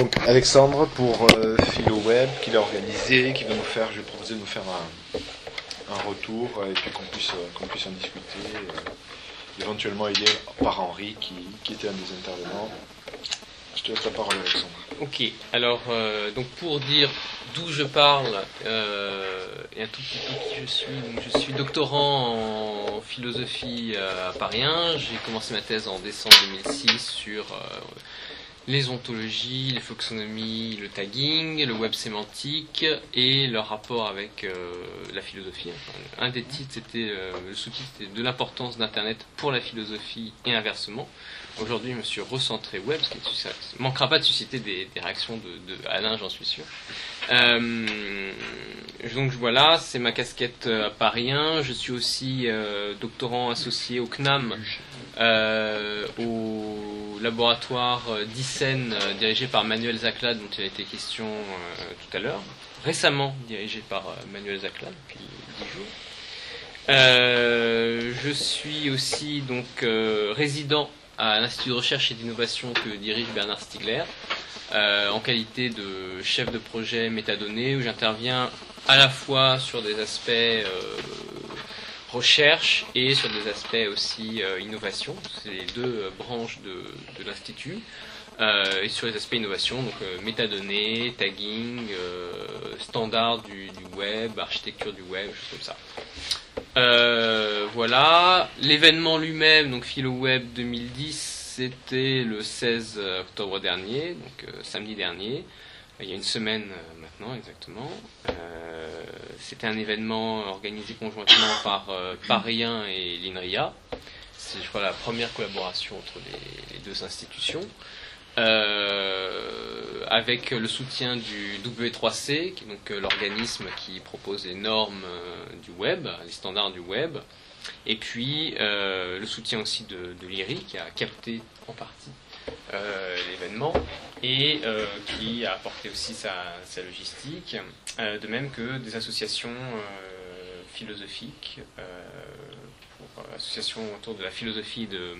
Donc Alexandre pour euh, PhiloWeb qui l'a organisé, qui va nous faire, je vais proposer de nous faire un, un retour euh, et puis qu'on puisse, euh, puisse en discuter, euh, éventuellement aidé par Henri qui, qui était un des intervenants. Je te laisse la parole Alexandre. Ok, alors donc pour dire d'où je parle et un tout petit peu qui je suis, donc je suis doctorant en philosophie à Paris 1. J'ai commencé ma thèse en décembre 2006 sur les ontologies, les floxonomies, le tagging, le web sémantique et leur rapport avec euh, la philosophie. Un des titres, c'était euh, le sous-titre, c'était de l'importance d'Internet pour la philosophie et inversement. Aujourd'hui, je me suis recentré web, ce qui ne manquera pas de susciter des, réactions de, Alain, j'en suis sûr. Euh, donc voilà, c'est ma casquette euh, à Paris 1. Je suis aussi doctorant associé au CNAM, euh, au laboratoire d'ICEN dirigé par Manuel Zaclade, dont il a été question tout à l'heure. Récemment dirigé par Manuel Zaclade depuis 10 jours. je suis aussi donc résident à l'Institut de recherche et d'innovation que dirige Bernard Stiegler, euh, en qualité de chef de projet métadonnées, où j'interviens à la fois sur des aspects euh, recherche et sur des aspects aussi euh, innovation. C'est les deux branches de, l'Institut. et sur les aspects innovation, donc métadonnées, tagging, standard du, du, web, architecture du web, choses comme ça. Euh, voilà, l'événement lui-même, donc PhiloWeb 2010, c'était le 16 octobre dernier, donc euh, samedi dernier, il y a une semaine euh, maintenant exactement. Euh, c'était un événement organisé conjointement par 1 et l'INRIA. C'est, je crois, la première collaboration entre les, deux institutions. Euh, avec le soutien du W3C, qui est donc l'organisme qui propose les normes euh, du web, les standards du web, et puis euh, le soutien aussi de, de l'IRI, qui a capté en partie l'événement, et qui a apporté aussi sa, logistique, de même que des associations philosophiques association autour de la philosophie de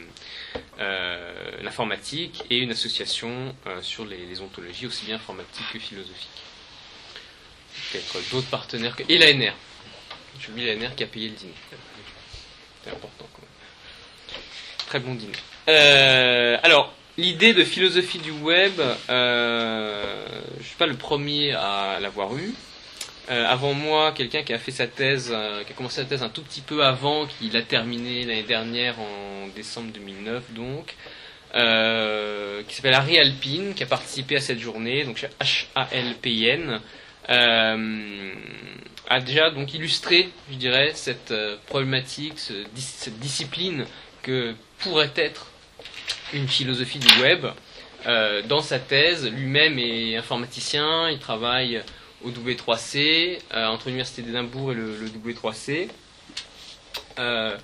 euh, l'informatique et une association euh, sur les, ontologies aussi bien informatiques que philosophiques. Peut-être d'autres partenaires que... et l'ANR. J'ai oublié l'ANR qui a payé le dîner. C'est important quand même. Très bon dîner. Euh, alors, l'idée de philosophie du web, euh, je ne suis pas le premier à l'avoir eue. Euh, avant moi, quelqu'un qui a fait sa thèse, euh, qui a commencé sa thèse un tout petit peu avant, qui l'a terminée l'année dernière en décembre 2009, donc, euh, qui s'appelle Harry Alpine, qui a participé à cette journée, donc H-A-L-P-I-N, a déjà donc illustré, je dirais, cette problématique, ce, cette discipline que pourrait être une philosophie du web. dans sa thèse, lui-même est informaticien, il travaille au W3C, euh, entre l'Université d'Édimbourg et le, le W3C. Euh,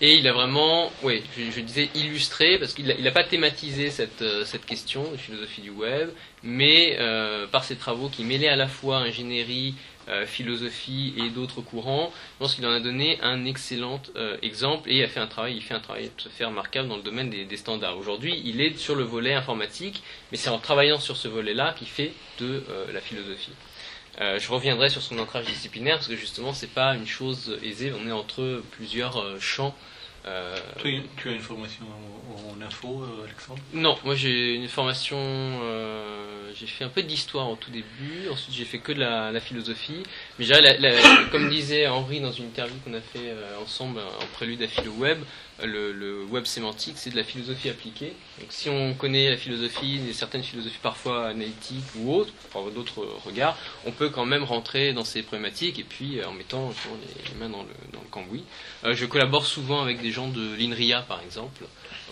et il a vraiment, oui, je, disais illustré, parce qu'il n'a pas thématisé cette, euh, cette question de philosophie du web, mais euh, par ses travaux qui mêlaient à la fois ingénierie, euh, philosophie et d'autres courants, je pense qu'il en a donné un excellent exemple et a fait un travail, il fait un travail tout à fait remarquable dans le domaine des, standards. Aujourd'hui, il est sur le volet informatique, mais c'est en travaillant sur ce volet-là qu'il fait de la philosophie. Euh, je reviendrai sur son ancrage disciplinaire parce que justement c'est pas une chose aisée, on est entre plusieurs euh, champs. Euh... Tu, tu, as une formation en, en info, euh, Alexandre? Non, moi j'ai une formation, euh, j'ai fait un peu d'histoire au tout début, ensuite j'ai fait que de la, la philosophie, mais la, comme disait Henri dans une interview qu'on a fait ensemble en prélude à Philo Web, le, web sémantique, c'est de la philosophie appliquée. Donc, si on connaît la philosophie, certaines philosophies parfois analytiques ou autres, par d'autres regards, on peut quand même rentrer dans ces problématiques et puis en mettant les, mains dans le, dans cambouis. Euh, je collabore souvent avec des gens de l'INRIA, par exemple,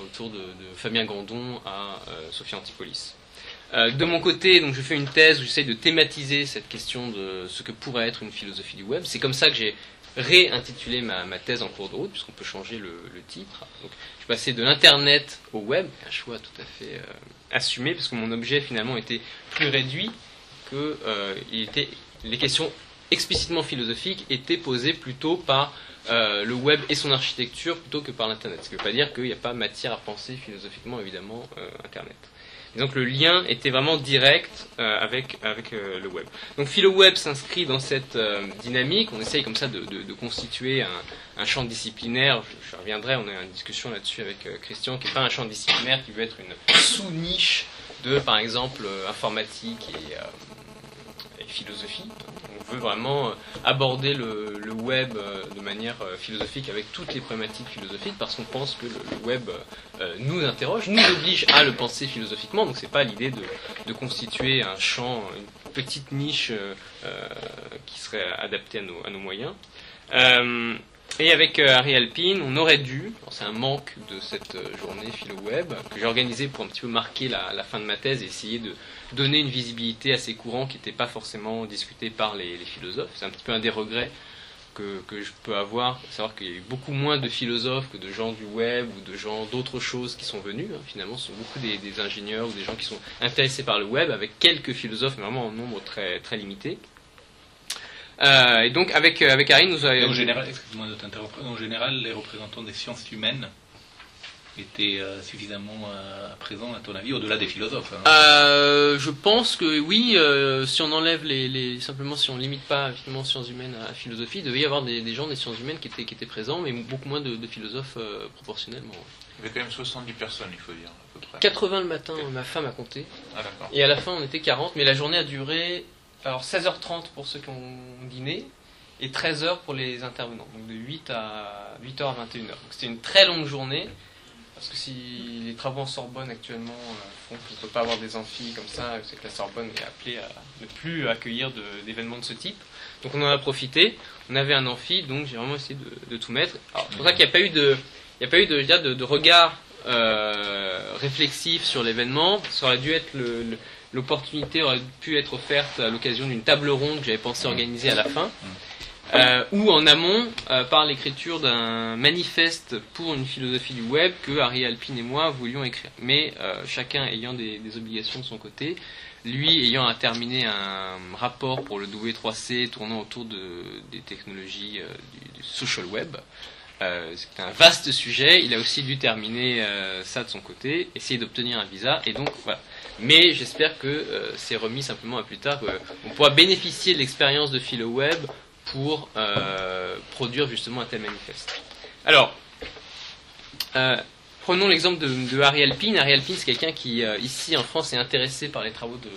autour de, Fabien Grandon à euh, Sophie Antipolis. Euh, de mon côté, donc je fais une thèse où j'essaie de thématiser cette question de ce que pourrait être une philosophie du web. C'est comme ça que j'ai réintitulé ma, thèse en cours de route, puisqu'on peut changer le, titre. Donc, je suis passé de l'Internet au web, un choix tout à fait euh, assumé, parce que mon objet finalement était plus réduit, que euh, les questions explicitement philosophiques étaient posées plutôt par le web et son architecture plutôt que par l'Internet. Ce qui ne veut pas dire qu'il n'y a pas matière à penser philosophiquement, évidemment, Internet. Et donc le lien était vraiment direct euh, avec, avec euh, le web. Donc PhiloWeb s'inscrit dans cette euh, dynamique. On essaye comme ça de, de- constituer un, un champ disciplinaire. Je, reviendrai, on a une discussion là-dessus avec Christian, qui n'est pas un champ disciplinaire, qui veut être une sous-niche de, par exemple, informatique et philosophie. Veut vraiment euh, aborder le, web euh, de manière euh, philosophique avec toutes les problématiques philosophiques parce qu'on pense que le, web nous interroge, nous oblige à le penser philosophiquement. Donc c'est pas l'idée de, constituer un champ, une petite niche qui serait adaptée à nos, moyens. Et avec euh, Harry Alpine, on aurait dû, c'est un manque de cette journée philo web que j'ai organisée pour un petit peu marquer la, la fin de ma thèse et essayer de donner une visibilité à ces courants qui n'étaient pas forcément discutés par les, les philosophes. C'est un petit peu un des regrets que, que je peux avoir, savoir qu'il y a eu beaucoup moins de philosophes que de gens du web ou de gens d'autres choses qui sont venus. hein. Finalement, ce sont beaucoup des, des ingénieurs ou des gens qui sont intéressés par le web, avec quelques philosophes, mais vraiment en nombre très, très limité. Euh, et donc, avec, euh, avec Harry, nous avons... En général, excuse-moi de t'interrompre, en général, les représentants des sciences humaines étaient euh, suffisamment euh, présents, à ton avis, au-delà des philosophes. hein. Euh, je pense que oui, euh, si on enlève les, les simplement si on limite pas finalement sciences humaines à philosophie, il devait y avoir des, des gens des sciences humaines qui étaient qui étaient présents, mais beaucoup moins de, de philosophes euh, proportionnellement. Il y avait quand même 70 personnes, il faut dire, à peu près. 80 le matin, ma femme a compté, Ah, d'accord. et à la fin on était 40, mais la journée a duré alors 16h30 pour ceux qui ont dîné et 13h pour les intervenants, donc de 8 à 8h à 21h. Donc c'était une très longue journée. Parce que si les travaux en Sorbonne actuellement euh, font qu'on ne peut pas avoir des amphis comme ça, c'est que la Sorbonne est appelée à ne plus accueillir d'événements de ce type. Donc on en a profité. On avait un amphi, donc j'ai vraiment essayé de, de tout mettre. Alors, c'est pour ça qu'il n'y a pas eu de, il n'y a pas eu de, je de, de regard euh, réflexif sur l'événement. Ça aurait dû être l'opportunité aurait pu être offerte à l'occasion d'une table ronde que j'avais pensé organiser à la fin. Euh, ou en amont euh, par l'écriture d'un manifeste pour une philosophie du web que Harry Alpine et moi voulions écrire. Mais euh, chacun ayant des, des obligations de son côté, lui ayant à terminer un rapport pour le W3C tournant autour de, des technologies euh, du, du social web. Euh, c'est un vaste sujet, il a aussi dû terminer euh, ça de son côté, essayer d'obtenir un visa, et donc voilà. Mais j'espère que euh, c'est remis simplement à plus tard, qu'on pourra bénéficier de l'expérience de PhiloWeb pour euh, produire justement un tel manifeste. Alors, euh, prenons l'exemple de, de Harry Alpine. Harry Alpine, c'est quelqu'un qui, euh, ici en France, est intéressé par les travaux de,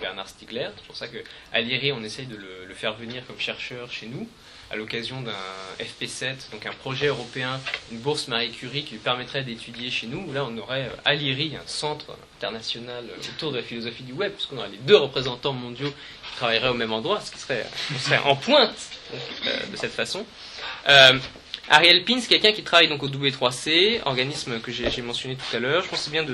Bernard Stiegler. C'est pour ça qu'à l'IRI, on essaye de le faire venir comme chercheur chez nous, à l'occasion d'un FP7, donc un projet européen, une bourse Marie Curie qui lui permettrait d'étudier chez nous. Là, on aurait euh, à l'IRI un centre international euh, autour de la philosophie du web, puisqu'on aurait les deux représentants mondiaux qui travailleraient au même endroit, ce qui serait, en pointe euh, de cette façon. Ariel Pin, quelqu'un qui travaille donc au W3C, organisme que j'ai mentionné tout à l'heure. Je pense que c'est bien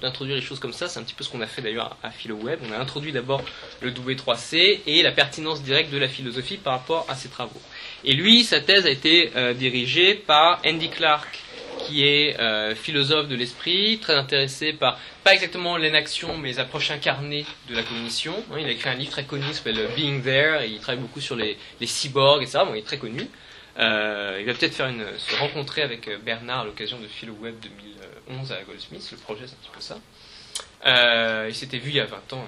d'introduire les choses comme ça. C'est un petit peu ce qu'on a fait d'ailleurs à, PhiloWeb. On a introduit d'abord le W3C et la pertinence directe de la philosophie par rapport à ses travaux. Et lui, sa thèse a été euh, dirigée par Andy Clark, qui est euh, philosophe de l'esprit, très intéressé par, pas exactement l'inaction, mais les approches incarnées de la cognition. Hein, il a écrit un livre très connu qui s'appelle Being There, et il travaille beaucoup sur les, les cyborgs, etc. Bon, il est très connu. Euh, il va peut-être se rencontrer avec euh, Bernard à l'occasion de PhiloWeb 2011 à Goldsmith. Le projet, c'est un petit peu ça. Euh, il s'était vu il y a 20 ans.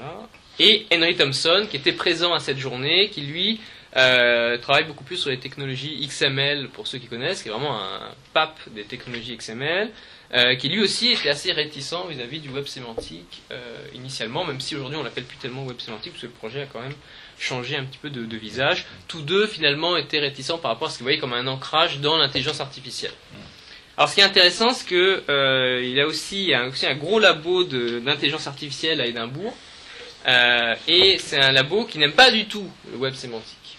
euh. Et Henry Thompson, qui était présent à cette journée, qui lui travaille beaucoup plus sur les technologies XML, pour ceux qui connaissent, qui est vraiment un pape des technologies XML, qui lui aussi était assez réticent vis-à-vis du web sémantique initialement, même si aujourd'hui on l'appelle plus tellement web sémantique, parce que le projet a quand même changé un petit peu de, visage. Tous deux finalement étaient réticents par rapport à ce qu'ils voyaient comme un ancrage dans l'intelligence artificielle. Alors ce qui est intéressant, c'est que euh, il a aussi, y a aussi un gros labo d'intelligence artificielle à Édimbourg, euh, et c'est un labo qui n'aime pas du tout le web sémantique.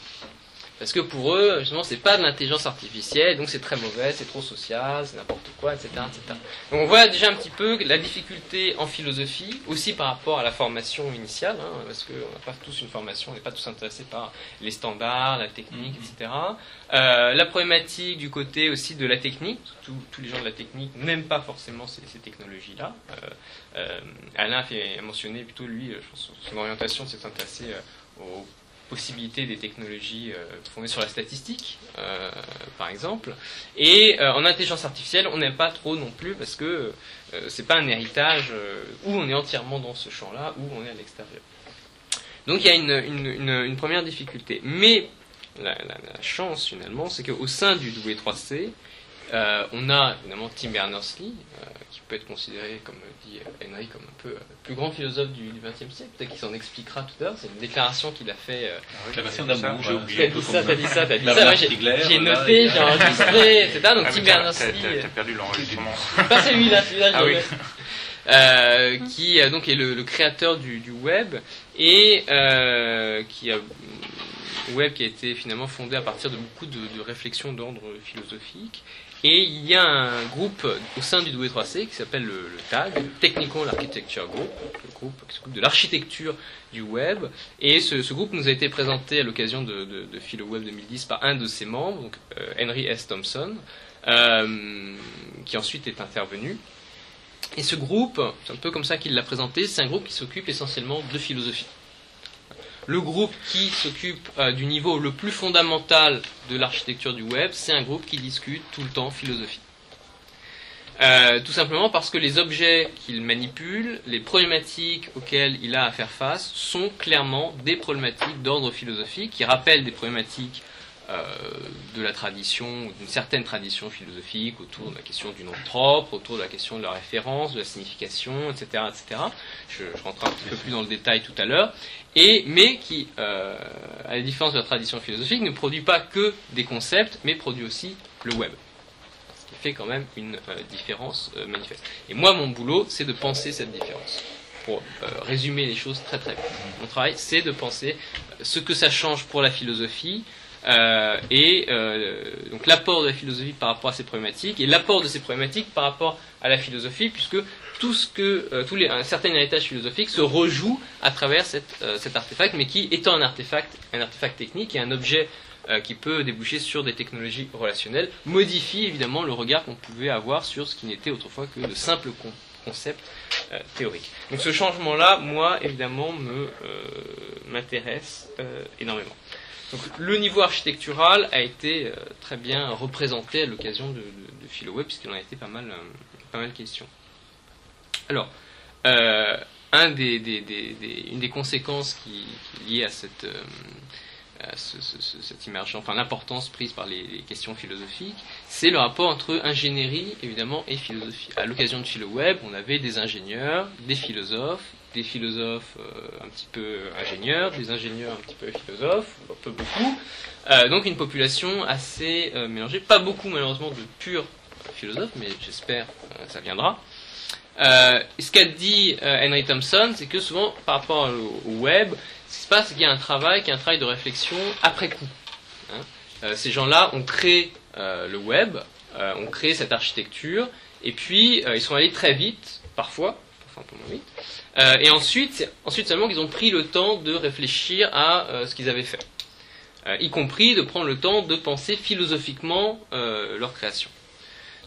Parce que pour eux, justement, c'est pas de l'intelligence artificielle, donc c'est très mauvais, c'est trop social, c'est n'importe quoi, etc., etc. Donc on voit déjà un petit peu la difficulté en philosophie, aussi par rapport à la formation initiale, hein, parce qu'on n'a pas tous une formation, on n'est pas tous intéressés par les standards, la technique, etc. Euh, la problématique du côté aussi de la technique, tous, tous les gens de la technique n'aiment pas forcément ces, ces technologies-là. Euh, euh, Alain a, mentionné plutôt, lui, je pense, son orientation s'est intéressée euh, aux possibilités des technologies euh, fondées sur la statistique, euh, par exemple. Et euh, en intelligence artificielle, on n'aime pas trop non plus parce que c'est pas un héritage où on est entièrement dans ce champ-là, où on est à l'extérieur. Donc il y a une, première difficulté. Mais la chance finalement, c'est qu'au sein du W3C, euh, on a évidemment Tim Berners-Lee, euh, qui peut être considéré, comme dit euh, Henry, comme un peu euh, le plus grand philosophe du XXe siècle. Peut-être qu'il s'en expliquera tout à l'heure. C'est une déclaration qu'il a fait. euh, Acclamation c'est ça, d'amour, j'ai oublié. T'as dit ça, t'as dit ça, t'as dit ça. Ouais, j'ai- noté, j'ai enregistré, etc. Donc Ah, Tim Berners-Lee. t'as- perdu l'enregistrement. pas celui-là, celui-là, Ah oui. Euh, qui euh, donc est le, le créateur du, du web et euh, qui a web qui a été finalement fondé à partir de beaucoup de, de réflexions d'ordre philosophique et il y a un groupe au sein du W3C qui s'appelle le, TAG, le Technical Architecture Group, le groupe qui s'occupe de l'architecture du web. Et ce, groupe nous a été présenté à l'occasion de, de, de PhiloWeb 2010 par un de ses membres, donc euh, Henry S. Thompson, euh, qui ensuite est intervenu. Et ce groupe, c'est un peu comme ça qu'il l'a présenté, c'est un groupe qui s'occupe essentiellement de philosophie. Le groupe qui s'occupe euh, du niveau le plus fondamental de l'architecture du web, c'est un groupe qui discute tout le temps philosophie. Euh, tout simplement parce que les objets qu'il manipule, les problématiques auxquelles il a à faire face, sont clairement des problématiques d'ordre philosophique qui rappellent des problématiques de la tradition, d'une certaine tradition philosophique autour de la question du nom propre, autour de la question de la référence, de la signification, etc. etc. Je, je rentrerai un petit peu plus dans le détail tout à l'heure. Mais qui, euh, à la différence de la tradition philosophique, ne produit pas que des concepts, mais produit aussi le web. Ce qui fait quand même une euh, différence euh, manifeste. Et moi, mon boulot, c'est de penser cette différence. Pour euh, résumer les choses très très vite. Mon travail, c'est de penser euh, ce que ça change pour la philosophie, euh, et euh, donc l'apport de la philosophie par rapport à ces problématiques et l'apport de ces problématiques par rapport à la philosophie puisque tout ce que euh, les un certain héritage philosophique se rejoue à travers euh, cet artefact mais qui étant un artefact un artefact technique et un objet qui peut déboucher sur des technologies relationnelles modifie évidemment le regard qu'on pouvait avoir sur ce qui n'était autrefois que de simples con- concepts euh, théoriques. Donc ce changement là moi évidemment me euh, m'intéresse euh, énormément. Donc, le niveau architectural a été très bien représenté à l'occasion de, de, PhiloWeb, puisqu'il en a été pas mal, pas mal question. Alors, une des conséquences qui, qui est liée à cette, ce- ce- ce- cette immersion, enfin l'importance prise par les, questions philosophiques, c'est le rapport entre ingénierie évidemment et philosophie. À l'occasion de PhiloWeb, on avait des ingénieurs, des philosophes, des philosophes euh, un petit peu ingénieurs, des ingénieurs un petit peu philosophes, un peu beaucoup. Euh, donc une population assez euh, mélangée, pas beaucoup malheureusement de purs philosophes, mais j'espère ça viendra. Ce qu'a dit Henry Thompson, c'est que souvent par rapport au, au web, passe, qu'il y a un travail, qui est un travail de réflexion après coup. Hein. Euh, ces gens-là ont créé euh, le web, euh, ont créé cette architecture, et puis ils sont allés très vite, parfois, moins vite, et ensuite, ensuite seulement qu'ils ont pris le temps de réfléchir à ce qu'ils avaient fait, y compris de prendre le temps de penser philosophiquement leur création.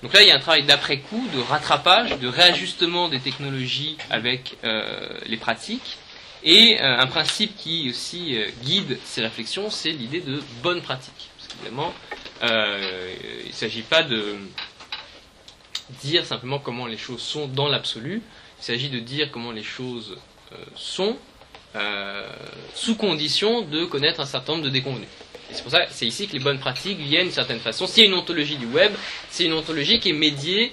Donc là, il y a un travail d'après-coup, de rattrapage, de réajustement des technologies avec les pratiques. Et euh, un principe qui aussi euh, guide ces réflexions, c'est l'idée de bonne pratique. Parce qu'évidemment, euh, il ne s'agit pas de dire simplement comment les choses sont dans l'absolu, il s'agit de dire comment les choses sont sous condition de connaître un certain nombre de déconvenus. Et c'est pour ça, c'est ici que les bonnes pratiques viennent d'une certaine façon. S'il y a une ontologie du web, c'est une ontologie qui est médiée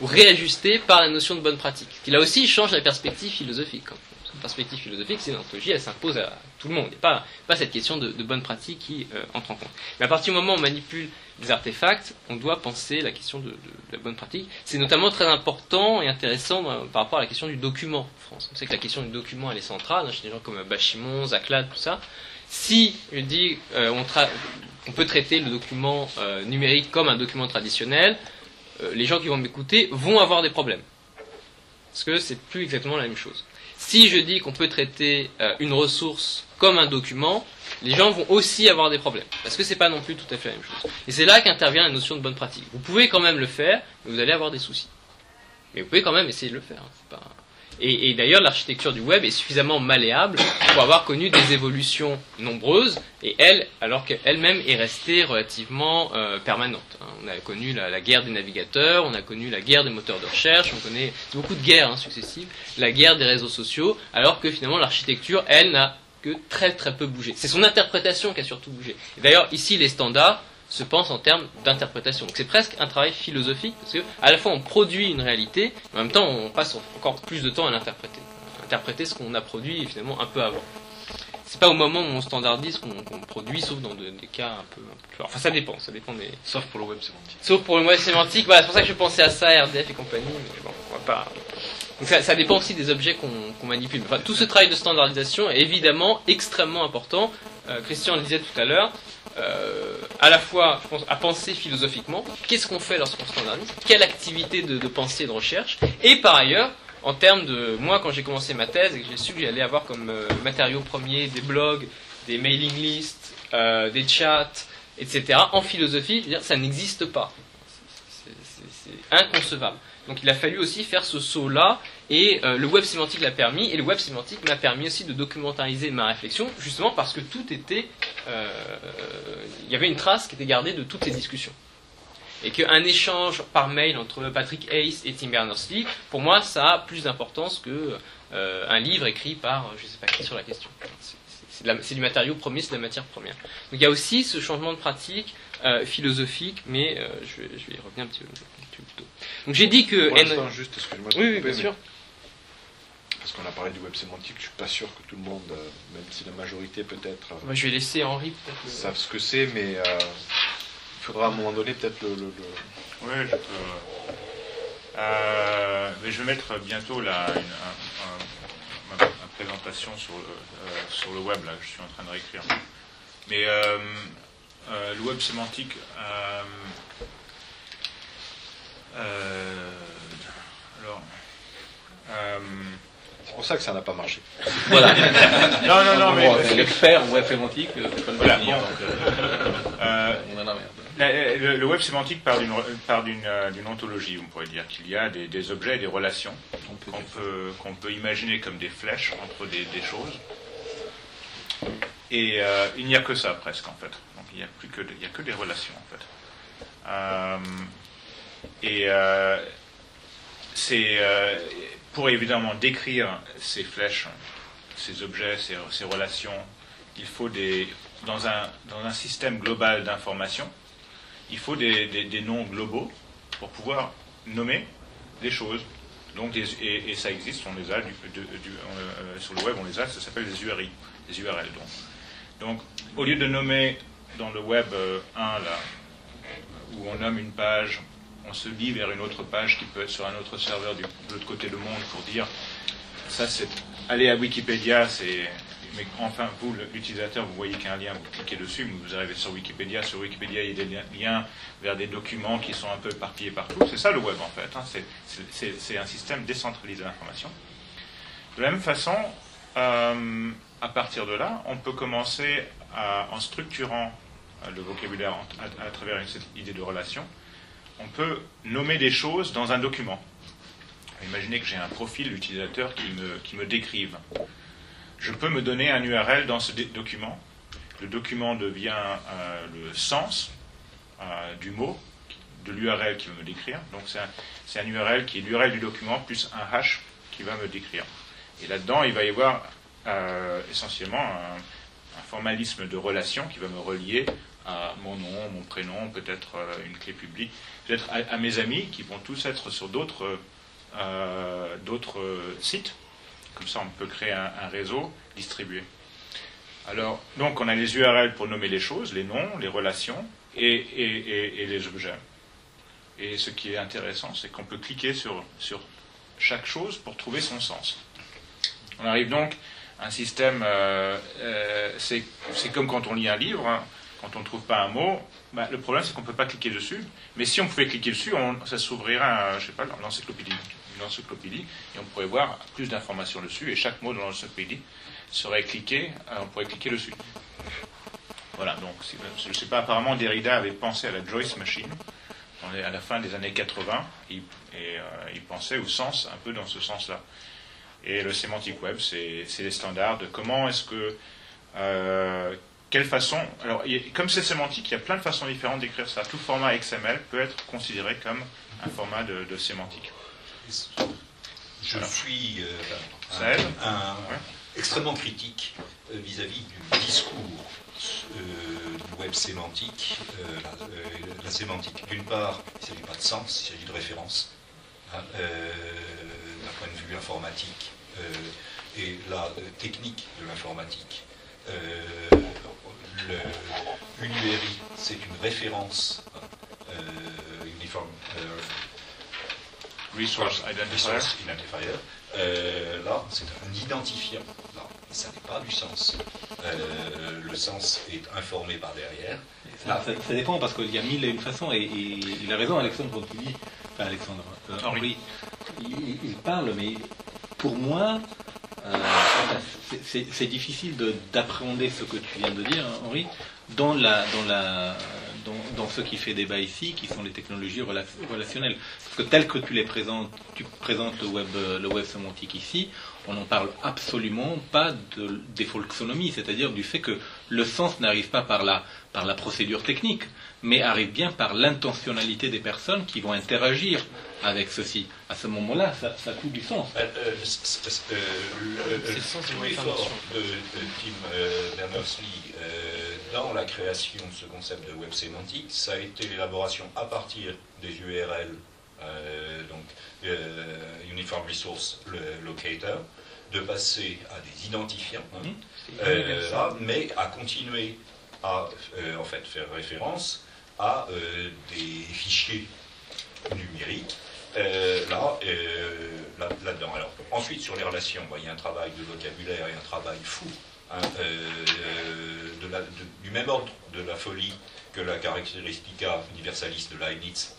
ou réajustée par la notion de bonne pratique. Qui là aussi change la perspective philosophique. Perspective philosophique, c'est une ontologie, elle s'impose à tout le monde. A pas, pas cette question de, bonne pratique qui euh, entre en compte. Mais à partir du moment où on manipule des artefacts, on doit penser la question de, la bonne pratique. C'est notamment très important et intéressant euh, par rapport à la question du document en France. On sait que la question du document, elle est centrale, hein, chez des gens comme Bachimon, Zaclade, tout ça. Si, je dis, euh, on, on peut traiter le document euh, numérique comme un document traditionnel, euh, les gens qui vont m'écouter vont avoir des problèmes. Parce que c'est plus exactement la même chose. Si je dis qu'on peut traiter euh, une ressource comme un document, les gens vont aussi avoir des problèmes. Parce que c'est pas non plus tout à fait la même chose. Et c'est là qu'intervient la notion de bonne pratique. Vous pouvez quand même le faire, mais vous allez avoir des soucis. Mais vous pouvez quand même essayer de le faire. hein. Et, d'ailleurs, l'architecture du web est suffisamment malléable pour avoir connu des évolutions nombreuses, et elle, alors qu'elle-même est restée relativement euh, permanente. Hein. On a connu la, guerre des navigateurs, on a connu la guerre des moteurs de recherche, on connaît beaucoup de guerres hein, successives, la guerre des réseaux sociaux, alors que finalement l'architecture, elle, n'a que très très peu bougé. C'est son interprétation qui a surtout bougé. D'ailleurs, ici, les standards se pensent en termes d'interprétation. Donc c'est presque un travail philosophique, parce que à la fois on produit une réalité, mais en même temps on passe encore plus de temps à l'interpréter. Interpréter ce qu'on a produit finalement un peu avant. C'est pas au moment où on standardise qu'on produit, sauf dans des cas un peu, un Enfin ça dépend, ça dépend des... Sauf pour le web sémantique. Sauf pour le web sémantique, voilà, c'est pour ça que je pensais à ça, RDF et compagnie, mais bon, on va pas... Donc ça, dépend aussi des objets qu'on manipule. Enfin, tout ce travail de standardisation est évidemment extrêmement important. Euh, Christian le disait tout à l'heure, euh, à la fois, à penser philosophiquement, qu'est-ce qu'on fait lorsqu'on standardise, quelle activité de, pensée et de recherche, et par ailleurs, en termes de, moi quand j'ai commencé ma thèse et que j'ai su que j'allais avoir comme euh, matériaux premiers des blogs, des mailing lists, euh, des chats, etc., en philosophie, ça n'existe pas. C'est inconcevable. Donc il a fallu aussi faire ce saut-là, et euh, le web sémantique l'a permis, et le web sémantique m'a permis aussi de documentariser ma réflexion, justement parce que tout était... Euh, il y avait une trace qui était gardée de toutes ces discussions. Et qu'un échange par mail entre Patrick Hayes et Tim Berners-Lee, pour moi, ça a plus d'importance que euh, un livre écrit par je ne sais pas qui sur la question. C'est du matériau premier, c'est de la matière première. Donc il y a aussi ce changement de pratique philosophique, mais je, vais, y revenir un petit peu, plus tôt. Donc j'ai dit que... Pour juste, excuse-moi. Oui, oui, bien sûr. Parce qu'on a parlé du web sémantique, je suis pas sûr que tout le monde, euh, même si la majorité peut-être... Euh, je vais laisser Henri peut-être... Savent ce que c'est, mais euh, il faudra à un moment donné peut-être le, Oui, je peux... mais je vais mettre bientôt la, ma, présentation sur le, sur le web, là, que je suis en train de réécrire. Mais le web sémantique... C'est pour ça que ça n'a pas marché. Voilà. non, non, non, mais. L'expert web sémantique, euh, voilà, bon, euh, euh, le, web sémantique part d'une ontologie, on pourrait dire qu'il y a des, objets et des relations qu'on peut, qu'on peut imaginer comme des flèches entre des, choses. Et il n'y a que ça presque en fait. Donc il n'y a plus que, il y a que des relations en fait. et c'est pour évidemment décrire ces flèches, ces objets, ces, relations, il faut des, dans, un, dans un système global d'information, il faut des, noms globaux pour pouvoir nommer des choses. Donc et, ça existe, on les a du, euh, sur le web, on les a, ça s'appelle des URI, des URL. Donc. donc au lieu de nommer dans le web 1 euh, là, où on nomme une page on se lit vers une autre page qui peut être sur un autre serveur de l'autre côté du monde pour dire ça c'est aller à Wikipédia, c'est mais enfin vous l'utilisateur vous voyez qu'il y a un lien, vous cliquez dessus, vous arrivez sur Wikipédia, sur Wikipédia il y a des liens vers des documents qui sont un peu éparpillés partout, c'est ça le web en fait, hein. c'est un système décentralisé d'information. De la même façon, euh, à partir de là, on peut commencer en structurant euh, le vocabulaire à travers cette idée de relation, on peut nommer des choses dans un document. Imaginez que j'ai un profil d'utilisateur qui me, qui me décrive. Je peux me donner un URL dans ce document. Le document devient euh, le sens euh, du mot, de l'URL qui va me décrire. Donc c'est un, URL qui est l'URL du document plus un hash qui va me décrire. Et là-dedans, il va y avoir euh, essentiellement un, un, formalisme de relation qui va me relier à mon nom, mon prénom, peut-être une clé publique peut-être à, mes amis qui vont tous être sur d'autres euh, sites. Comme ça, on peut créer un, réseau distribué. Alors, donc, on a les URL pour nommer les choses, les noms, les relations et, les objets. Et ce qui est intéressant, c'est qu'on peut cliquer sur, sur chaque chose pour trouver son sens. On arrive donc à un système, euh, euh, c'est comme quand on lit un livre, hein. Quand on ne trouve pas un mot, bah, le problème, c'est qu'on ne peut pas cliquer dessus. Mais si on pouvait cliquer dessus, ça s'ouvrirait, je sais pas, l'encyclopédie, encyclopédie, et on pourrait voir plus d'informations dessus, et chaque mot dans l'encyclopédie serait cliqué, euh, on pourrait cliquer dessus. Voilà, donc je ne sais pas, apparemment Derrida avait pensé à la Joyce Machine à la fin des années 80, et, euh, il pensait au sens un peu dans ce sens-là. Et le Semantic Web, c'est c'est les standards de comment est-ce que. euh, quelle façon. Alors, comme c'est sémantique, il y a plein de façons différentes d'écrire ça. Tout format XML peut être considéré comme un format de, de sémantique. Je suis euh, Ça un- aide un- Ouais. extrêmement critique euh, vis-à-vis du discours euh, du web sémantique. la, la sémantique, d'une part, il ne s'agit pas de sens, il s'agit de référence. hein, D'un point de vue informatique et la technique de l'informatique. Euh, une URI, c'est une référence euh, uniforme. euh, Resource Identifier. Resource identifier. Euh, là, c'est un identifiant. Là, et ça n'est pas du sens. Euh, le sens est informé par derrière. Ça, ça- ça dépend parce qu'il y a mille et une façons et, et il a raison Alexandre quand il dit, enfin Alexandre, euh, Henri, il, il parle mais pour moi euh, c'est- c'est difficile de- d'appréhender ce que tu viens de dire hein, Henri. Dans ce qui fait débat ici qui sont les technologies rela- relationnelles. Parce que tel que tu les présentes tu présentes le web euh, le sémantique ici on n'en parle absolument pas de, des folksonomies, c'est-à-dire du fait que le sens n'arrive pas par la procédure technique, mais arrive bien par l'intentionnalité des personnes qui vont interagir avec ceci. À ce moment-là, ça, ça coule du sens. Euh, euh, euh, le- le sens de Tim euh, Berners-Lee euh, dans la création de ce concept de web sémantique, ça a été l'élaboration à partir des URL, euh, donc euh, Uniform Resource Locator, de passer à des identifiants, hein, Mhm. euh, là, mais à continuer à euh, en fait faire référence à euh, des fichiers numériques euh, là, euh, là, là-dedans. Alors, ensuite, sur les relations, bah, il y a un travail de vocabulaire et un travail fou, hein, euh, du même ordre de la folie que la caractéristica universaliste de Leibniz,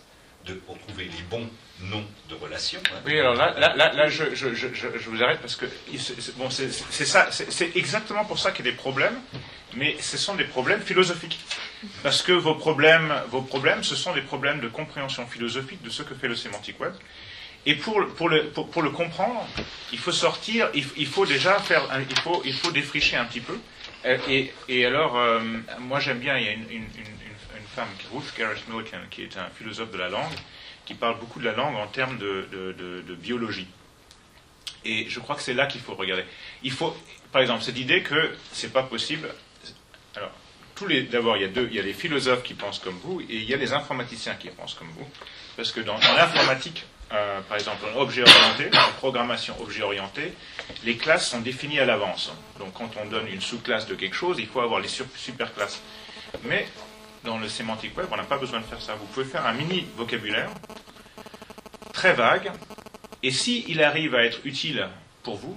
de, pour trouver les bons noms de relations. Oui, alors là, là, là, je, je, je, je- vous arrête parce que c'est- bon, exactement pour ça qu'il y a des problèmes, mais ce sont des problèmes philosophiques. Parce que vos problèmes, vos problèmes, ce sont des problèmes de compréhension philosophique de ce que fait le sémantique web. Et pour, pour, le, pour, le comprendre, il faut sortir, il, il faut déjà faire, un- il faut, il faut défricher un petit peu. Euh, Et, et alors, euh, moi j'aime bien, il y a une femme, Ruth Garrett Millikan, qui est un philosophe de la langue, qui parle beaucoup de la langue en termes de, biologie. Et je crois que c'est là qu'il faut regarder. Il faut, par exemple, cette idée que c'est pas possible. Alors, tous les, d'abord, il y a deux, il y a les philosophes qui pensent comme vous, et il y a les informaticiens qui pensent comme vous, parce que dans, l'informatique, euh, par exemple, en objet orienté, en programmation objet orientée, les classes sont définies à l'avance. Donc, quand on donne une sous-classe de quelque chose, il faut avoir les superclasses. Mais dans le sémantique web, on n'a pas besoin de faire ça. Vous pouvez faire un mini vocabulaire très vague, et si il arrive à être utile pour vous,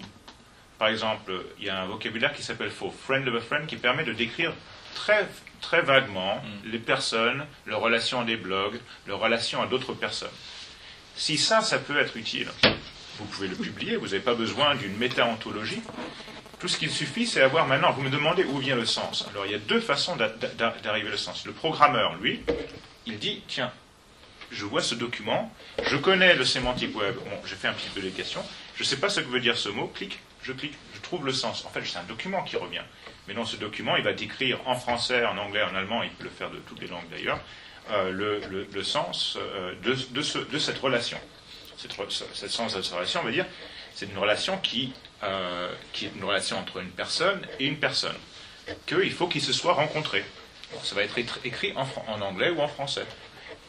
par exemple, il y a un vocabulaire qui s'appelle faux, friend of a friend, qui permet de décrire très, très vaguement les personnes, leurs relations à des blogs, leurs relations à d'autres personnes. Si ça, ça peut être utile, vous pouvez le publier, vous n'avez pas besoin d'une méta-ontologie. Tout ce qu'il suffit, c'est avoir maintenant, vous me demandez où vient le sens. Alors il y a deux façons d'a- d'a- d'arriver au sens. Le programmeur, lui, il dit, tiens, je vois ce document, je connais le sémantique web, bon, j'ai fait un petit peu des questions, je ne sais pas ce que veut dire ce mot, clique, je clique, je trouve le sens. En fait, c'est un document qui revient. Mais dans ce document, il va décrire en français, en anglais, en allemand, il peut le faire de toutes les langues d'ailleurs, euh, le, sens euh, de, de ce- de cette relation. Sens de cette relation, on va dire, c'est une relation qui, euh, qui est une relation entre une personne et une personne. Qu'il faut qu'ils se soient rencontrés. Ça va être écrit en, anglais ou en français.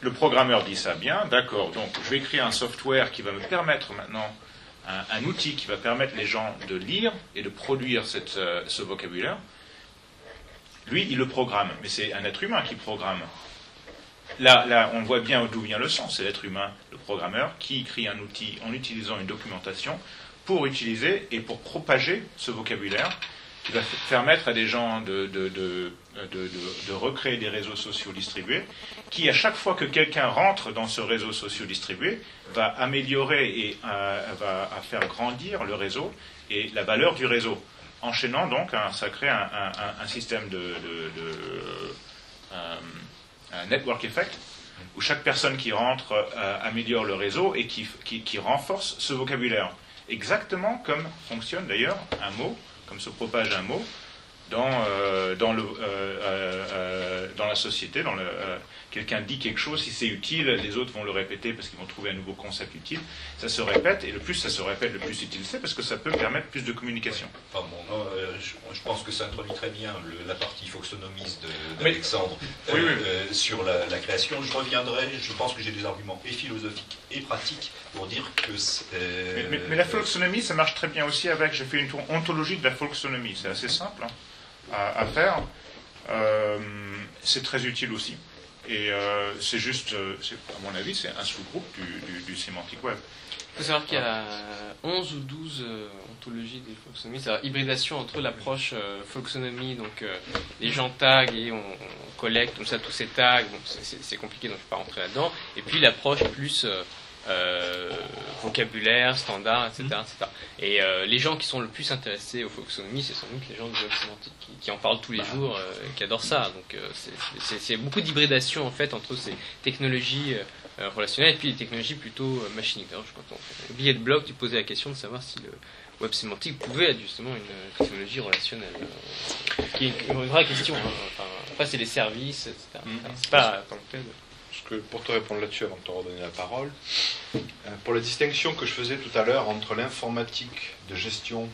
Le programmeur dit ça bien, d'accord, donc je vais écrire un software qui va me permettre maintenant, un, outil qui va permettre les gens de lire et de produire euh, ce vocabulaire. Lui, il le programme, mais c'est un être humain qui programme. Là, on voit bien d'où vient le sens. C'est l'être humain, le programmeur, qui crée un outil en utilisant une documentation pour utiliser et pour propager ce vocabulaire qui va permettre à des gens de, recréer des réseaux sociaux distribués, qui à chaque fois que quelqu'un rentre dans ce réseau social distribué, va améliorer et euh, va faire grandir le réseau et la valeur du réseau. Enchaînant donc, ça crée un, système de, euh, un network effect, où chaque personne qui rentre euh, améliore le réseau et qui renforce ce vocabulaire. Exactement comme fonctionne d'ailleurs un mot, comme se propage un mot dans, euh, dans, le, euh, euh, dans la société. Dans quelqu'un dit quelque chose, si c'est utile, les autres vont le répéter parce qu'ils vont trouver un nouveau concept utile. Ça se répète, et le plus ça se répète, le plus utile c'est, parce que ça peut permettre plus de communication. Enfin, bon, je, pense que ça introduit très bien la partie foxonomiste d'Alexandre sur la, la, création. Je reviendrai, je pense que j'ai des arguments et philosophiques et pratiques pour dire que... Mais, mais, la folksonomie, ça marche très bien aussi avec, j'ai fait une ontologie de la folksonomie, c'est assez simple. Hein à, faire. Euh, c'est très utile aussi. Et euh, c'est juste, euh, à mon avis, c'est un sous-groupe du, du, sémantique web. Il faut savoir qu'il y a 11 ou 12 ontologies des folksonomies, c'est-à-dire hybridation entre l'approche folksonomie, donc les gens taguent et on, collecte tout ça, tous ces tags, c'est compliqué donc je ne vais pas rentrer là-dedans, et puis l'approche plus euh, vocabulaire, standard, etc. etc. Et euh, les gens qui sont le plus intéressés aux folksonomies, c'est sans doute les gens du web sémantique, qui, en parlent tous les jours, euh, qui adorent ça. Donc c'est beaucoup d'hybridation en fait entre ces technologies relationnelles et puis les technologies plutôt machiniques. Quand on billet de blog, tu posais la question de savoir si le web sémantique pouvait être justement une technologie relationnelle. qui est une vraie question. Hein. Enfin, après, c'est les services, etc. Mm. C'est pas tant pour te répondre là-dessus, avant de te redonner la parole, euh, pour la distinction que je faisais tout à l'heure entre l'informatique de gestion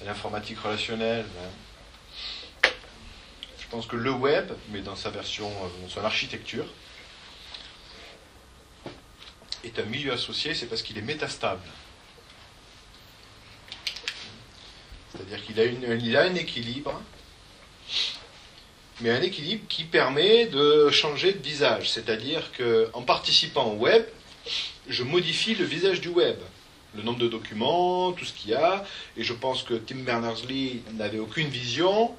et l'informatique relationnelle, hein, je pense que le web, mais dans sa version, euh, son architecture, est un milieu associé, c'est parce qu'il est métastable. C'est-à-dire qu'il a un équilibre mais un équilibre qui permet de changer de visage. C'est-à-dire qu'en participant au web, je modifie le visage du web. Le nombre de documents, tout ce qu'il y a. Et je pense que Tim Berners-Lee n'avait aucune vision